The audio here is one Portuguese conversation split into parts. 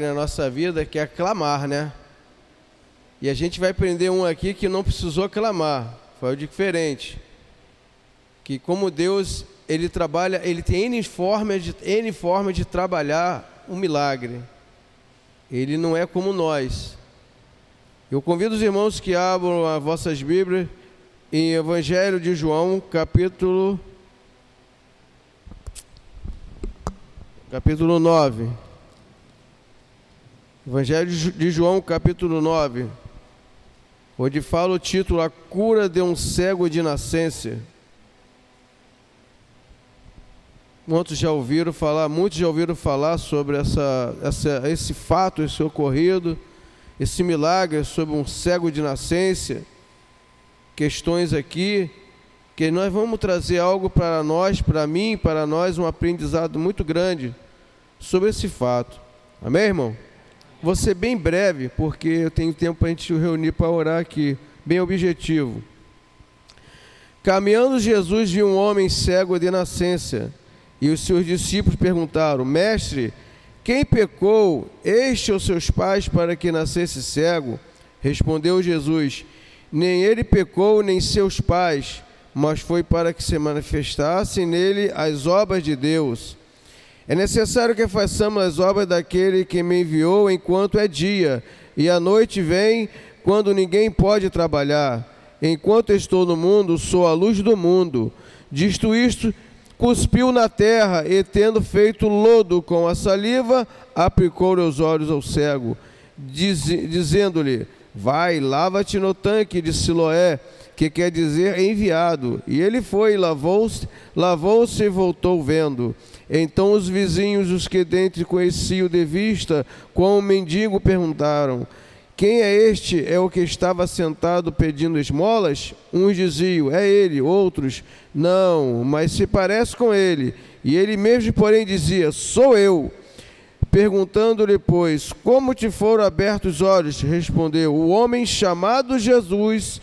na nossa vida que é clamar, né? E a gente vai aprender um aqui que não precisou clamar, foi o diferente. Que como Deus, ele trabalha, ele tem N formas de, N forma de trabalhar um milagre. Ele não é como nós. Eu convido os irmãos que abram as vossas Bíblias em Evangelho de João, capítulo capítulo 9. Evangelho de João, capítulo 9, onde fala o título A cura de um cego de nascença. Muitos já ouviram falar, muitos já ouviram falar sobre essa, essa, esse fato, esse ocorrido, esse milagre sobre um cego de nascença. Questões aqui que nós vamos trazer algo para nós, para mim, para nós, um aprendizado muito grande sobre esse fato. Amém, irmão? Vou ser bem breve, porque eu tenho tempo para a gente reunir para orar aqui, bem objetivo. Caminhando Jesus viu um homem cego de nascença, e os seus discípulos perguntaram: Mestre, quem pecou, este ou seus pais, para que nascesse cego? Respondeu Jesus: Nem ele pecou, nem seus pais, mas foi para que se manifestassem nele as obras de Deus. É necessário que façamos as obras daquele que me enviou enquanto é dia, e a noite vem quando ninguém pode trabalhar. Enquanto estou no mundo, sou a luz do mundo. Disto isto, cuspiu na terra e, tendo feito lodo com a saliva, aplicou os olhos ao cego, diz, dizendo-lhe: Vai, lava-te no tanque de Siloé, que quer dizer enviado. E ele foi, lavou-se, lavou-se e voltou vendo. Então os vizinhos, os que dentro conheciam de vista, com o mendigo, perguntaram: Quem é este? É o que estava sentado pedindo esmolas? Uns diziam: É ele. Outros: Não, mas se parece com ele. E ele mesmo, porém, dizia: Sou eu. Perguntando-lhe, pois, como te foram abertos os olhos? Respondeu: O homem chamado Jesus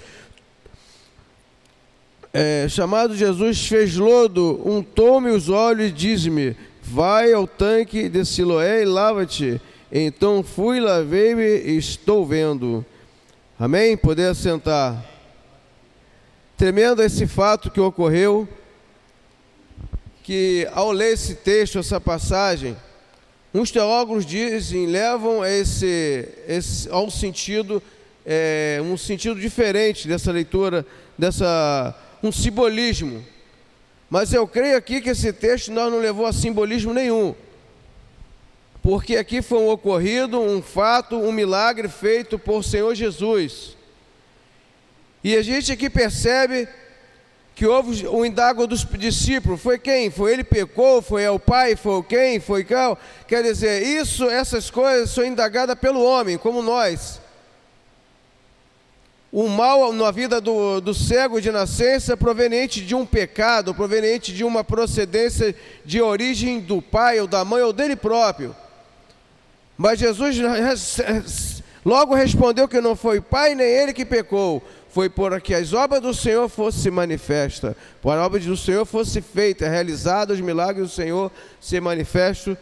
é, chamado Jesus, fez lodo, untou-me os olhos e diz-me: Vai ao tanque de Siloé e lava-te. Então fui, lavei-me e estou vendo. Amém? Poder assentar. Tremendo esse fato que ocorreu, que ao ler esse texto, essa passagem, uns teólogos dizem, levam esse, esse ao sentido, é, um sentido diferente dessa leitura, dessa um simbolismo. Mas eu creio aqui que esse texto nós não levou a simbolismo nenhum. Porque aqui foi um ocorrido, um fato, um milagre feito por Senhor Jesus. E a gente aqui percebe que houve o indago dos discípulos. Foi quem? Foi ele pecou? Foi o pai? Foi quem? Foi qual? Quer dizer, isso, essas coisas são indagadas pelo homem, como nós o mal na vida do, do cego de nascença proveniente de um pecado, proveniente de uma procedência de origem do pai ou da mãe ou dele próprio. Mas Jesus logo respondeu que não foi pai nem ele que pecou, foi por que as obras do Senhor fossem manifestas, por a obra do Senhor fosse feita, realizada, os milagres do Senhor se manifestam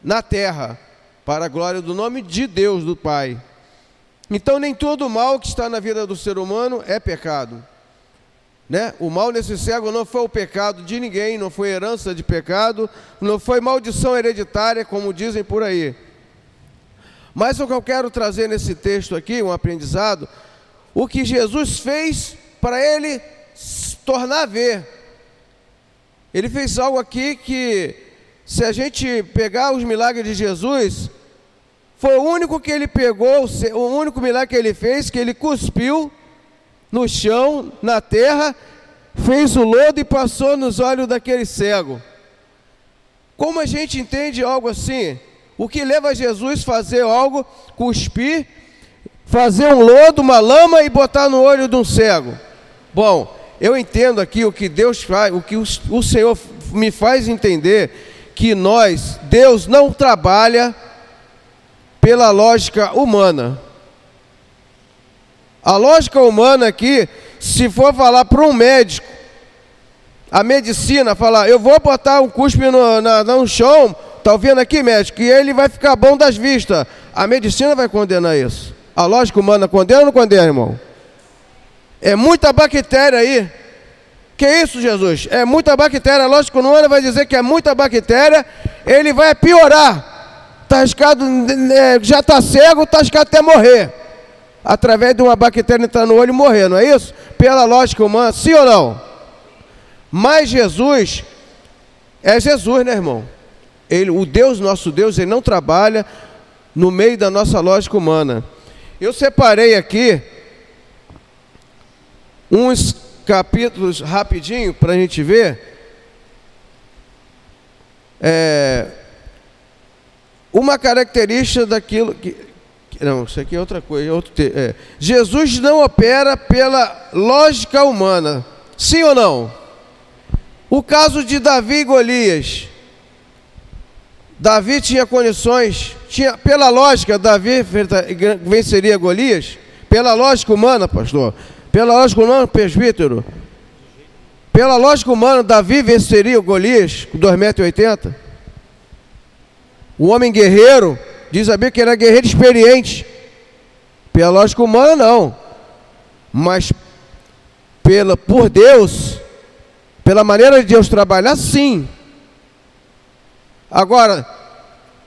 na terra, para a glória do nome de Deus, do Pai. Então, nem todo mal que está na vida do ser humano é pecado. Né? O mal nesse cego não foi o pecado de ninguém, não foi herança de pecado, não foi maldição hereditária, como dizem por aí. Mas o que eu quero trazer nesse texto aqui, um aprendizado, o que Jesus fez para ele se tornar a ver. Ele fez algo aqui que, se a gente pegar os milagres de Jesus, foi o único que ele pegou, o único milagre que ele fez, que ele cuspiu no chão, na terra, fez o lodo e passou nos olhos daquele cego. Como a gente entende algo assim? O que leva Jesus a fazer algo, cuspir, fazer um lodo, uma lama e botar no olho de um cego? Bom, eu entendo aqui o que Deus faz, o que o Senhor me faz entender que nós, Deus não trabalha pela lógica humana. A lógica humana aqui, se for falar para um médico, a medicina falar, eu vou botar um cuspe no, na, no chão Está ouvindo aqui, médico? Que ele vai ficar bom das vistas. A medicina vai condenar isso. A lógica humana condena ou não condena, irmão? É muita bactéria aí. Que isso, Jesus? É muita bactéria. A lógica humana vai dizer que é muita bactéria. Ele vai piorar. Tá arriscado, é, já está cego, está arriscado até morrer. Através de uma bactéria entrar no olho e morrer, não é isso? Pela lógica humana, sim ou não? Mas Jesus é Jesus, né, irmão? Ele, o Deus, nosso Deus, ele não trabalha no meio da nossa lógica humana. Eu separei aqui uns capítulos rapidinho para a gente ver. É, uma característica daquilo que. Não, isso aqui é outra coisa. É outro, é. Jesus não opera pela lógica humana. Sim ou não? O caso de Davi e Golias. Davi tinha condições, tinha, pela lógica, Davi venceria Golias? Pela lógica humana, pastor? Pela lógica humana, presbítero? Pela lógica humana, Davi venceria o Golias com 2,80m? O homem guerreiro, diz a Bíblia que era guerreiro experiente. Pela lógica humana, não. Mas pela, por Deus, pela maneira de Deus trabalhar, sim. Agora,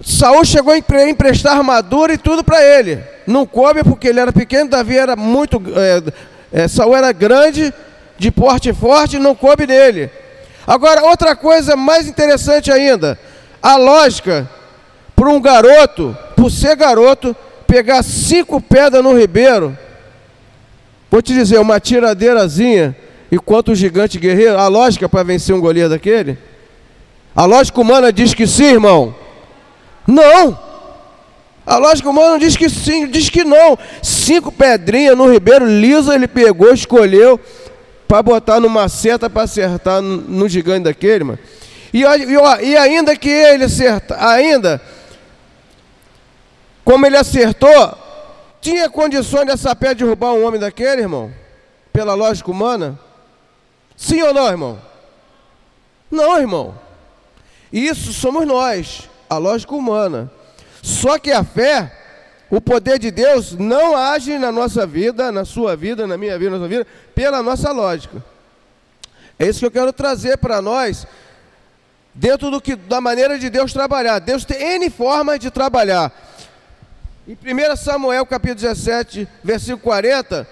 Saul chegou a emprestar armadura e tudo para ele. Não coube porque ele era pequeno, Davi era muito. É, é, Saul era grande, de porte forte, não coube dele. Agora, outra coisa mais interessante ainda: a lógica para um garoto, por ser garoto, pegar cinco pedras no ribeiro. Vou te dizer, uma tiradeirazinha, enquanto o gigante guerreiro, a lógica para vencer um goleiro daquele. A lógica humana diz que sim, irmão. Não. A lógica humana diz que sim, diz que não. Cinco pedrinhas no ribeiro liso ele pegou, escolheu para botar numa seta para acertar no, no, gigante daquele, mano. E, e, e ainda que ele acerta, ainda como ele acertou, tinha condições dessa pedra derrubar um homem daquele, irmão? Pela lógica humana? Sim ou não, irmão? Não, irmão. Isso somos nós, a lógica humana. Só que a fé, o poder de Deus, não age na nossa vida, na sua vida, na minha vida, na sua vida, pela nossa lógica. É isso que eu quero trazer para nós, dentro do que, da maneira de Deus trabalhar. Deus tem N formas de trabalhar. Em 1 Samuel capítulo 17, versículo 40,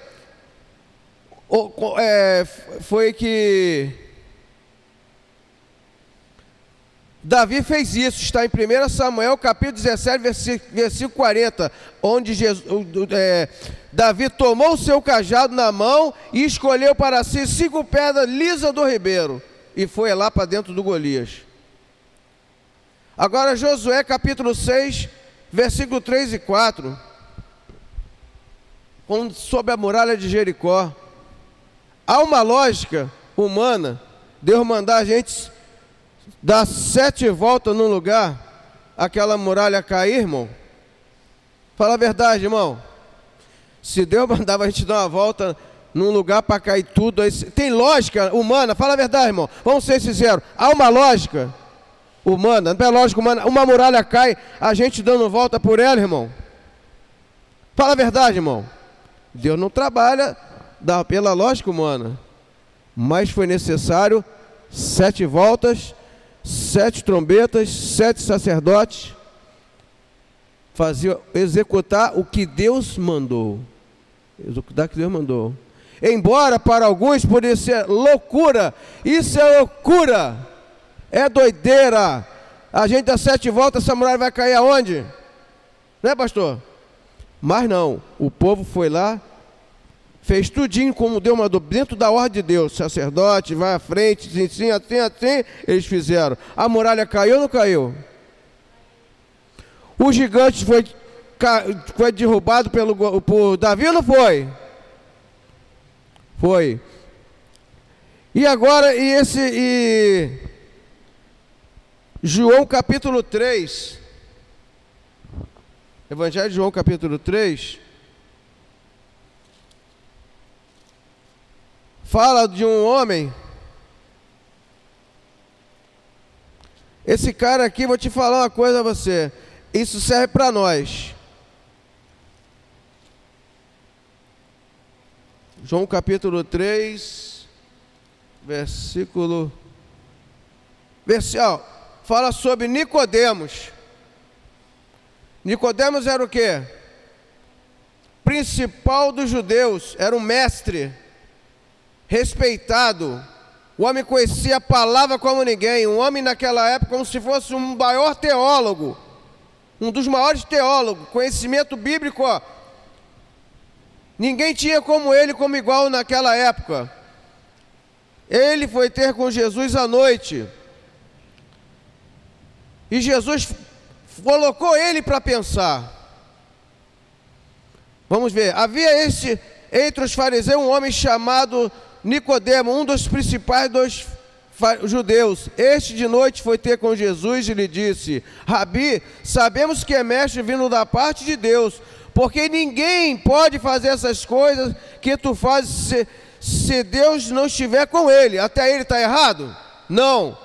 é, foi que Davi fez isso, está em 1 Samuel capítulo 17, versículo 40, onde Jesus, é, Davi tomou o seu cajado na mão e escolheu para si cinco pedras lisas do ribeiro e foi lá para dentro do Golias. Agora Josué capítulo 6, versículo 3 e 4, sobre a muralha de Jericó. Há uma lógica humana, Deus mandar a gente dar sete voltas num lugar, aquela muralha cair, irmão? Fala a verdade, irmão. Se Deus mandava a gente dar uma volta num lugar para cair tudo, aí, tem lógica humana? Fala a verdade, irmão. Vamos ser sinceros. Há uma lógica humana, não é lógica humana. Uma muralha cai, a gente dando volta por ela, irmão. Fala a verdade, irmão. Deus não trabalha pela lógica humana, mas foi necessário sete voltas sete trombetas, sete sacerdotes, faziam executar o que Deus mandou. Executar o que Deus mandou. Embora para alguns pudesse ser loucura, isso é loucura, é doideira. A gente dá sete voltas, essa muralha vai cair aonde? Né, pastor? Mas não, o povo foi lá, fez tudinho como deu uma dentro da ordem de Deus. Sacerdote, vai à frente, assim, assim, assim, eles fizeram. A muralha caiu ou não caiu? O gigante foi, foi derrubado pelo, por Davi ou não foi? Foi. E agora, e esse. E João capítulo 3. Evangelho de João capítulo 3. fala de um homem Esse cara aqui, vou te falar uma coisa a você. Isso serve para nós. João capítulo 3, versículo. Versículo. Fala sobre Nicodemos. Nicodemos era o quê? Principal dos judeus, era um mestre, respeitado. O homem conhecia a palavra como ninguém. Um homem naquela época como se fosse um maior teólogo, um dos maiores teólogos, conhecimento bíblico. Ninguém tinha como ele, como igual naquela época. Ele foi ter com Jesus à noite. E Jesus colocou ele para pensar. Vamos ver. Havia este entre os fariseus um homem chamado Nicodemo, um dos principais dos judeus. Este de noite foi ter com Jesus e lhe disse: Rabi, sabemos que é mestre vindo da parte de Deus, porque ninguém pode fazer essas coisas que tu fazes se, se Deus não estiver com ele. Até ele está errado? Não.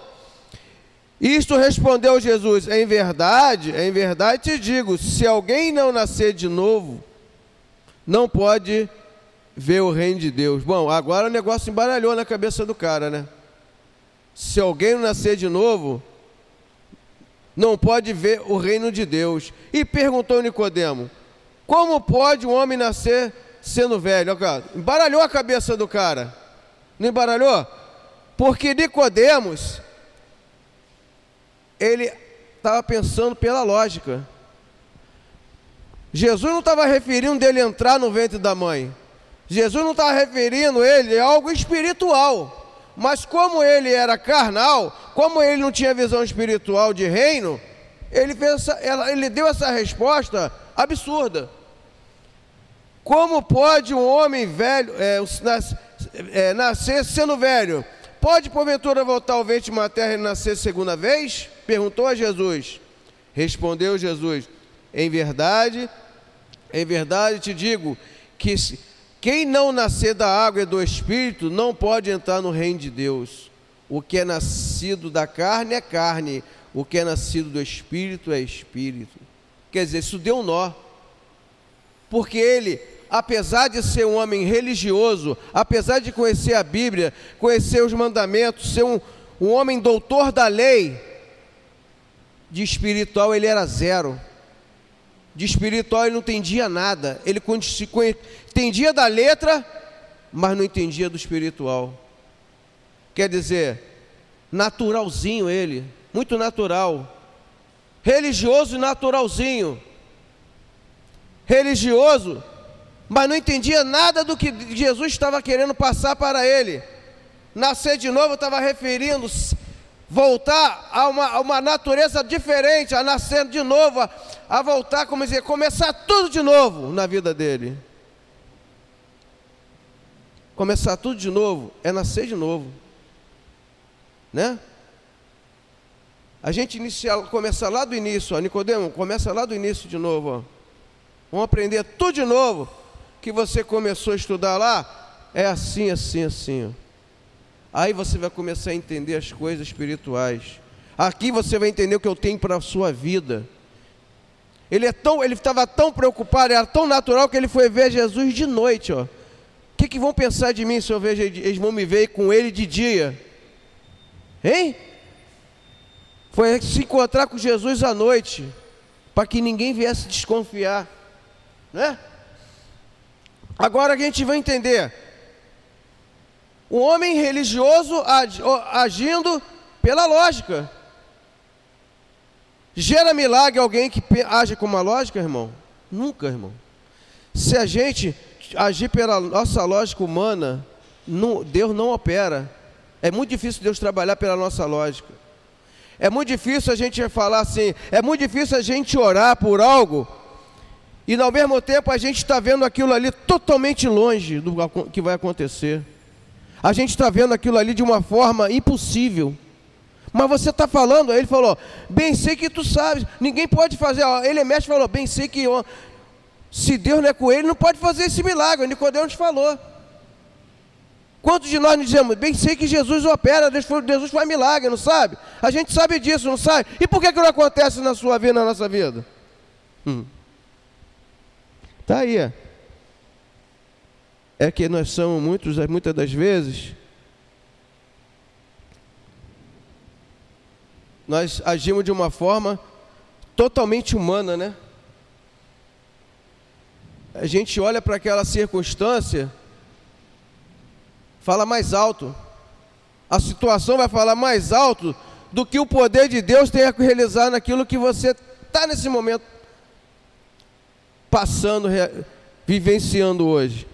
Isto respondeu Jesus: Em verdade, em verdade te digo: se alguém não nascer de novo, não pode ver o reino de Deus. Bom, agora o negócio embaralhou na cabeça do cara, né? Se alguém não nascer de novo, não pode ver o reino de Deus. E perguntou Nicodemo: Como pode um homem nascer sendo velho? Embaralhou a cabeça do cara. Não embaralhou? Porque Nicodemos ele estava pensando pela lógica. Jesus não estava referindo dele entrar no ventre da mãe. Jesus não estava referindo ele a algo espiritual. Mas como ele era carnal, como ele não tinha visão espiritual de reino, ele, ele deu essa resposta absurda. Como pode um homem velho é, é, nascer sendo velho? Pode porventura voltar ao ventre materno e nascer segunda vez? Perguntou a Jesus. Respondeu Jesus: Em verdade, em verdade te digo que quem não nascer da água e do espírito não pode entrar no reino de Deus. O que é nascido da carne é carne, o que é nascido do espírito é espírito. Quer dizer, isso deu um nó. Porque ele apesar de ser um homem religioso, apesar de conhecer a Bíblia, conhecer os mandamentos, ser um, um homem doutor da lei, de espiritual ele era zero. De espiritual ele não entendia nada. Ele entendia da letra, mas não entendia do espiritual. Quer dizer, naturalzinho ele, muito natural. Religioso e naturalzinho. Religioso mas não entendia nada do que Jesus estava querendo passar para ele. Nascer de novo estava referindo voltar a uma, a uma, natureza diferente, a nascer de novo, a, a voltar, como dizer, começar tudo de novo na vida dele. Começar tudo de novo é nascer de novo, né? A gente inicia, começa lá do início, ó, Nicodemo, começa lá do início de novo, ó. Vamos aprender tudo de novo que você começou a estudar lá, é assim, assim, assim. Ó. Aí você vai começar a entender as coisas espirituais. Aqui você vai entender o que eu tenho para a sua vida. Ele é tão, ele estava tão preocupado, era tão natural que ele foi ver Jesus de noite, ó. O que, que vão pensar de mim se eu vejo eles vão me ver com ele de dia? Hein? Foi se encontrar com Jesus à noite, para que ninguém viesse desconfiar, né? Agora a gente vai entender. Um homem religioso agindo pela lógica. Gera milagre alguém que age com uma lógica, irmão? Nunca, irmão. Se a gente agir pela nossa lógica humana, não, Deus não opera. É muito difícil Deus trabalhar pela nossa lógica. É muito difícil a gente falar assim, é muito difícil a gente orar por algo e ao mesmo tempo a gente está vendo aquilo ali totalmente longe do que vai acontecer. A gente está vendo aquilo ali de uma forma impossível. Mas você está falando, ele falou, bem sei que tu sabes, ninguém pode fazer. Ele é mestre falou, bem sei que se Deus não é com ele, não pode fazer esse milagre. O Nicodemos falou. Quantos de nós nos dizemos, bem sei que Jesus opera, Jesus faz milagre, não sabe? A gente sabe disso, não sabe? E por que, que não acontece na sua vida, na nossa vida? Hum. Tá aí. É que nós somos muitos, muitas das vezes, nós agimos de uma forma totalmente humana, né? A gente olha para aquela circunstância, fala mais alto. A situação vai falar mais alto do que o poder de Deus tem a realizar naquilo que você está nesse momento passando, vivenciando hoje.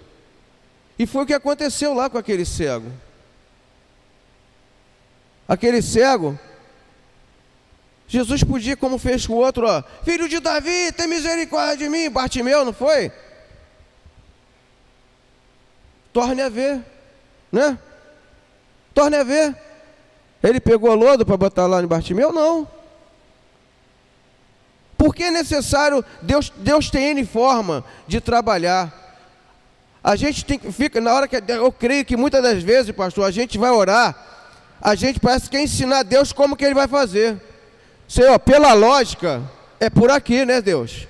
E foi o que aconteceu lá com aquele cego. Aquele cego, Jesus podia, como fez com o outro, ó, filho de Davi, tem misericórdia de mim, Bartimeu, não foi? Torne a ver, né? Torne a ver. Ele pegou lodo para botar lá em Bartimeu? Não. Porque é necessário, Deus, Deus tem N forma de trabalhar. A gente tem que, fica, na hora que, eu creio que muitas das vezes, pastor, a gente vai orar, a gente parece que quer ensinar a Deus como que Ele vai fazer. Senhor, pela lógica, é por aqui, né, Deus?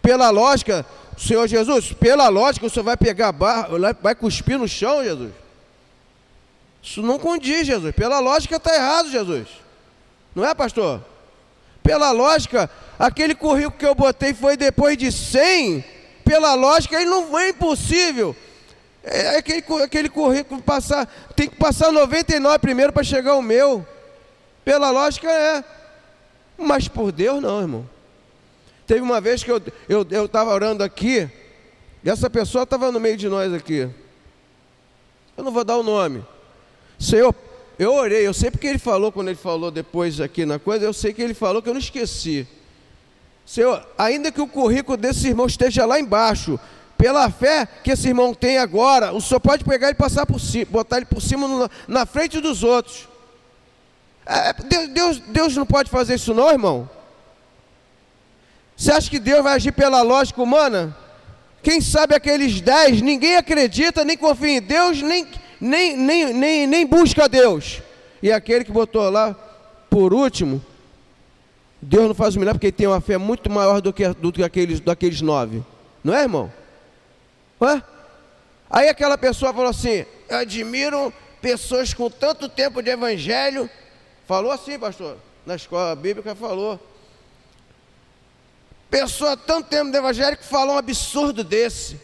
Pela lógica, Senhor Jesus, pela lógica, o Senhor vai pegar a barra, vai cuspir no chão, Jesus. Isso não condiz, Jesus. Pela lógica está errado, Jesus. Não é, pastor? Pela lógica, aquele currículo que eu botei foi depois de 100. Pela lógica, ele não é impossível. É aquele, aquele currículo passar, tem que passar 99 primeiro para chegar o meu. Pela lógica é. Mas por Deus não, irmão. Teve uma vez que eu estava eu, eu orando aqui, e essa pessoa estava no meio de nós aqui. Eu não vou dar o nome. Senhor, eu orei, eu sei porque ele falou, quando ele falou depois aqui na coisa, eu sei que ele falou que eu não esqueci. Senhor, ainda que o currículo desse irmão esteja lá embaixo, pela fé que esse irmão tem agora, o senhor pode pegar e passar por cima, botar ele por cima no, na frente dos outros. É, Deus, Deus não pode fazer isso não, irmão? Você acha que Deus vai agir pela lógica humana? Quem sabe aqueles dez, ninguém acredita, nem confia em Deus, nem, nem, nem, nem, nem busca Deus. E aquele que botou lá por último, Deus não faz o milagre porque ele tem uma fé muito maior do que, do que aqueles, daqueles nove. Não é, irmão? Ué? Aí aquela pessoa falou assim: admiro pessoas com tanto tempo de evangelho Falou assim, pastor, na escola bíblica falou. Pessoa tanto tempo de evangélico falou um absurdo desse.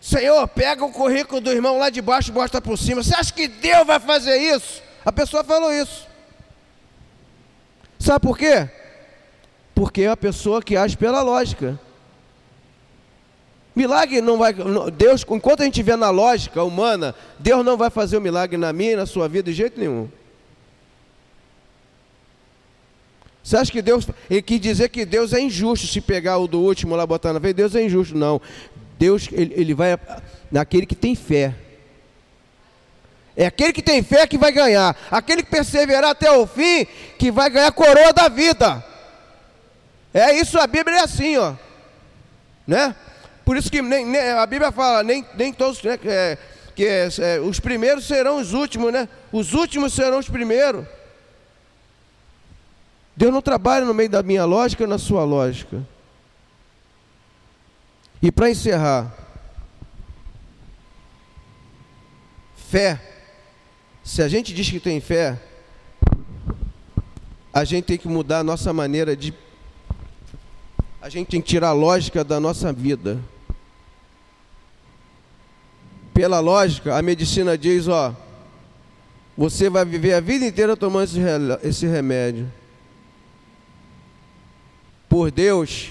Senhor, pega o currículo do irmão lá de baixo e bota por cima. Você acha que Deus vai fazer isso? A pessoa falou isso. Sabe por quê? Porque é a pessoa que age pela lógica. Milagre não vai. Deus, enquanto a gente vê na lógica humana, Deus não vai fazer o milagre na minha e na sua vida de jeito nenhum. Você acha que Deus. Ele quis dizer que Deus é injusto se pegar o do último lá botar na frente? Deus é injusto. Não. Deus, ele, ele vai naquele que tem fé. É aquele que tem fé que vai ganhar. Aquele que perseverar até o fim, que vai ganhar a coroa da vida. É isso, a Bíblia é assim, ó. Né? Por isso que nem, nem, a Bíblia fala, nem, nem todos, né, é, que é, é, os primeiros serão os últimos, né? Os últimos serão os primeiros. Deus não trabalha no meio da minha lógica na sua lógica. E para encerrar, fé. Se a gente diz que tem fé, a gente tem que mudar a nossa maneira de. A gente tem que tirar a lógica da nossa vida. Pela lógica, a medicina diz: ó, você vai viver a vida inteira tomando esse remédio por Deus,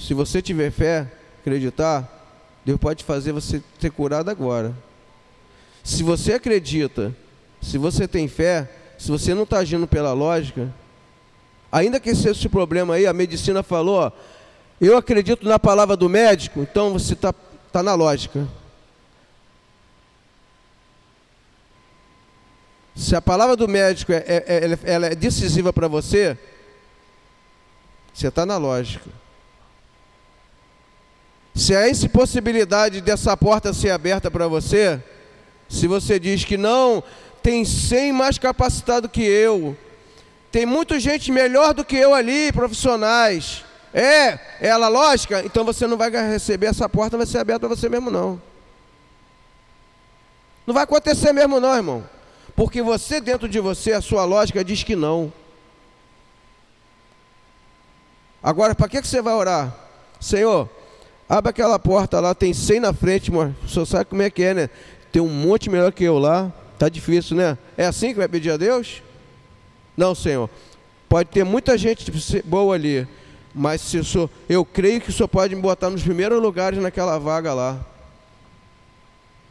se você tiver fé, acreditar, Deus pode fazer você ser curado agora. Se você acredita, se você tem fé, se você não está agindo pela lógica, ainda que esse, esse problema aí, a medicina falou, eu acredito na palavra do médico, então você está tá na lógica. Se a palavra do médico é, é, é, ela é decisiva para você, você está na lógica. Se há essa possibilidade dessa porta ser aberta para você, Se você diz que não, tem 100 mais capacitado que eu. Tem muita gente melhor do que eu ali, profissionais. É, é ela lógica? Então você não vai receber essa porta, vai ser aberta para você mesmo não. Não vai acontecer mesmo não, irmão. Porque você dentro de você, a sua lógica diz que não. Agora, para que, que você vai orar? Senhor, abre aquela porta lá, tem 100 na frente, mano. O senhor sabe como é que é, né? Tem um monte melhor que eu lá. Tá difícil, né? É assim que vai pedir a Deus? Não, Senhor. Pode ter muita gente boa ali, mas se eu creio que o senhor pode me botar nos primeiros lugares naquela vaga lá.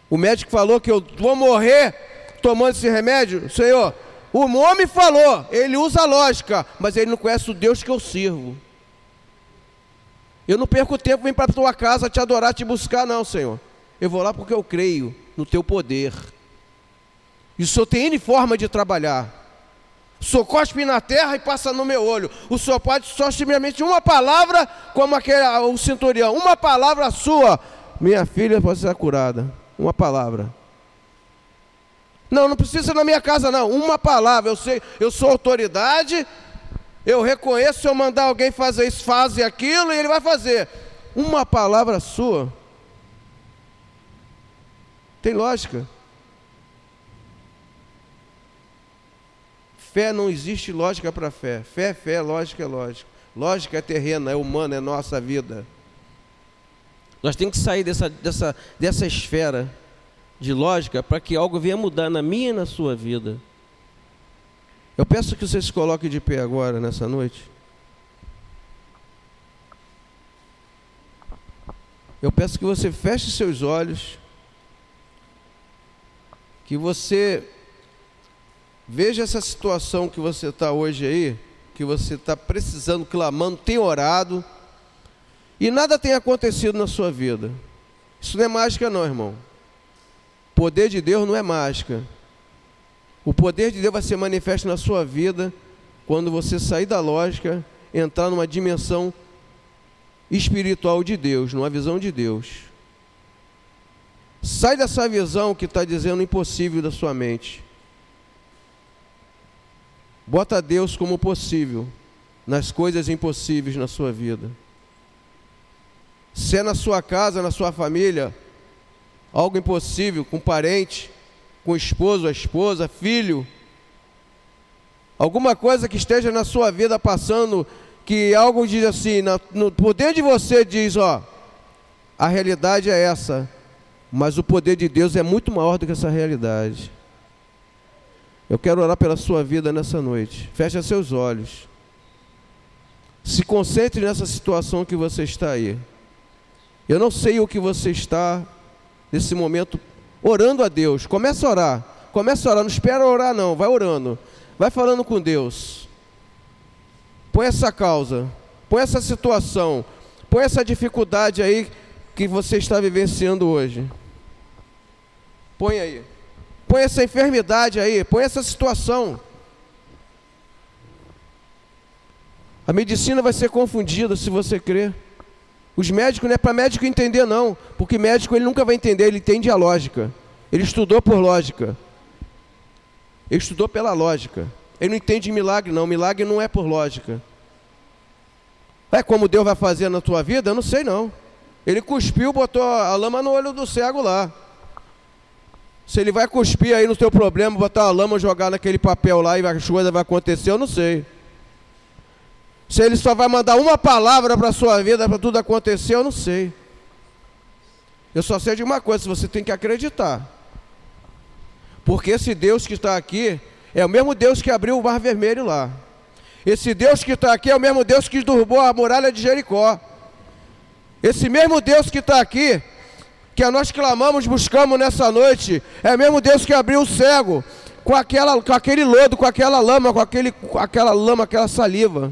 O médico falou que eu vou morrer tomando esse remédio, Senhor. O homem falou, ele usa lógica, mas ele não conhece o Deus que eu sirvo. Eu não perco tempo vim para a tua casa te adorar, te buscar, não, Senhor. Eu vou lá porque eu creio no teu poder. E o Senhor tem N forma de trabalhar. O Senhor cospe na terra e passa no meu olho. O Senhor pode só simplesmente uma palavra, como aquele, o centurião, uma palavra sua, minha filha pode ser curada. Uma palavra. Não, não precisa na minha casa, não. Uma palavra. Eu sei, eu sou autoridade, eu reconheço se eu mandar alguém fazer isso, fazer aquilo, e ele vai fazer. Uma palavra sua. Tem lógica. Fé não existe lógica para fé. Fé é fé, lógica é lógica. Lógica é terrena, é humana, é nossa vida. Nós temos que sair dessa, dessa, dessa esfera de lógica para que algo venha mudar na minha e na sua vida. Eu peço que você se coloque de pé agora, nessa noite. Eu peço que você feche seus olhos, que você veja essa situação que você está hoje aí, que você está precisando, clamando, tem orado, e nada tem acontecido na sua vida. Isso não é mágica, não, irmão. O poder de Deus não é mágica. O poder de Deus vai ser manifesto na sua vida quando você sair da lógica, entrar numa dimensão espiritual de Deus, numa visão de Deus. Sai dessa visão que está dizendo impossível da sua mente. Bota Deus como possível nas coisas impossíveis na sua vida. Se é na sua casa, na sua família, algo impossível com parente, com o esposo, a esposa, filho, alguma coisa que esteja na sua vida passando, que algo diz assim, no poder de você diz, ó, a realidade é essa, mas o poder de Deus é muito maior do que essa realidade. Eu quero orar pela sua vida nessa noite. Feche seus olhos. Se concentre nessa situação que você está aí. Eu não sei o que você está nesse momento orando a Deus. Começa a orar. Começa a orar. Não espera orar, não. Vai orando. Vai falando com Deus. Põe essa causa. Põe essa situação. Põe essa dificuldade aí que você está vivenciando hoje. Põe aí. Põe essa enfermidade aí. Põe essa situação. A medicina vai ser confundida se você crer. Os médicos não é para médico entender não, porque médico ele nunca vai entender, ele entende a lógica. Ele estudou por lógica. Ele estudou pela lógica. Ele não entende milagre não, milagre não é por lógica. É como Deus vai fazer na tua vida? Eu não sei não. Ele cuspiu, botou a lama no olho do cego lá. Se ele vai cuspir aí no teu problema, botar a lama, jogar naquele papel lá e a coisa vai acontecer, eu não sei. Se ele só vai mandar uma palavra para a sua vida para tudo acontecer, eu não sei. Eu só sei de uma coisa, você tem que acreditar. Porque esse Deus que está aqui é o mesmo Deus que abriu o mar vermelho lá. Esse Deus que está aqui é o mesmo Deus que derrubou a muralha de Jericó. Esse mesmo Deus que está aqui, que nós clamamos, buscamos nessa noite, é mesmo Deus que abriu o cego com, aquela, com aquele lodo, com aquela lama, com, aquele, com aquela lama, aquela saliva.